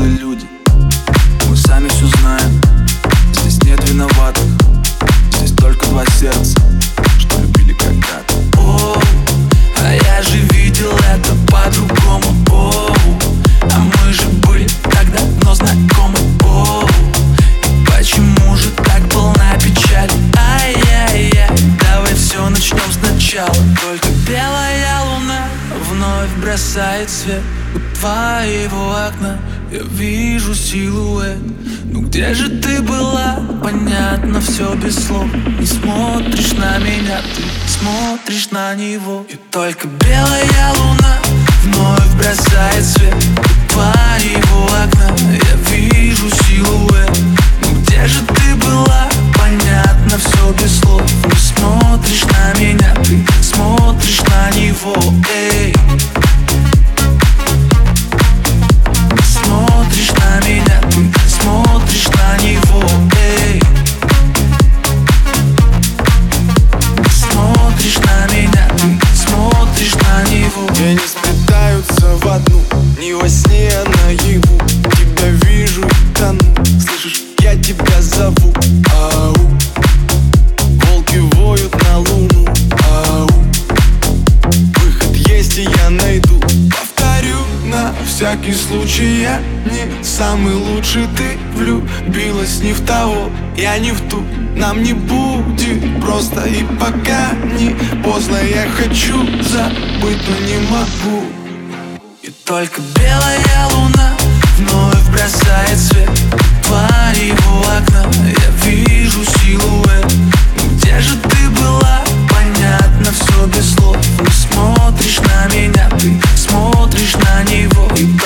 взрослые люди. Мы сами все знаем, здесь нет виноватых. Здесь только два сердца, что любили когда-то. О, а я же видел это по-другому. О, а мы же были так давно знакомы. О, и почему же так полна печаль Ай-яй-яй, давай все начнем сначала вновь бросает свет У твоего окна. Я вижу силуэт. Ну где же ты была? Понятно все без слов. Не смотришь на меня, ты смотришь на него. И только белая луна вновь бросает свет У твоего окна. Я вижу силуэт. Ну где же ты была? Понятно все без слов. Не смотришь на меня, ты смотришь на него. Эй зову. Ау. Волки воют на луну. Ау. Выход есть и я найду. Повторю на всякий случай Я не самый лучший. Ты влюбилась не в того Я не в ту. Нам не будет просто И пока не поздно. Я хочу забыть, но не могу. И только белая луна вновь бросает свет voice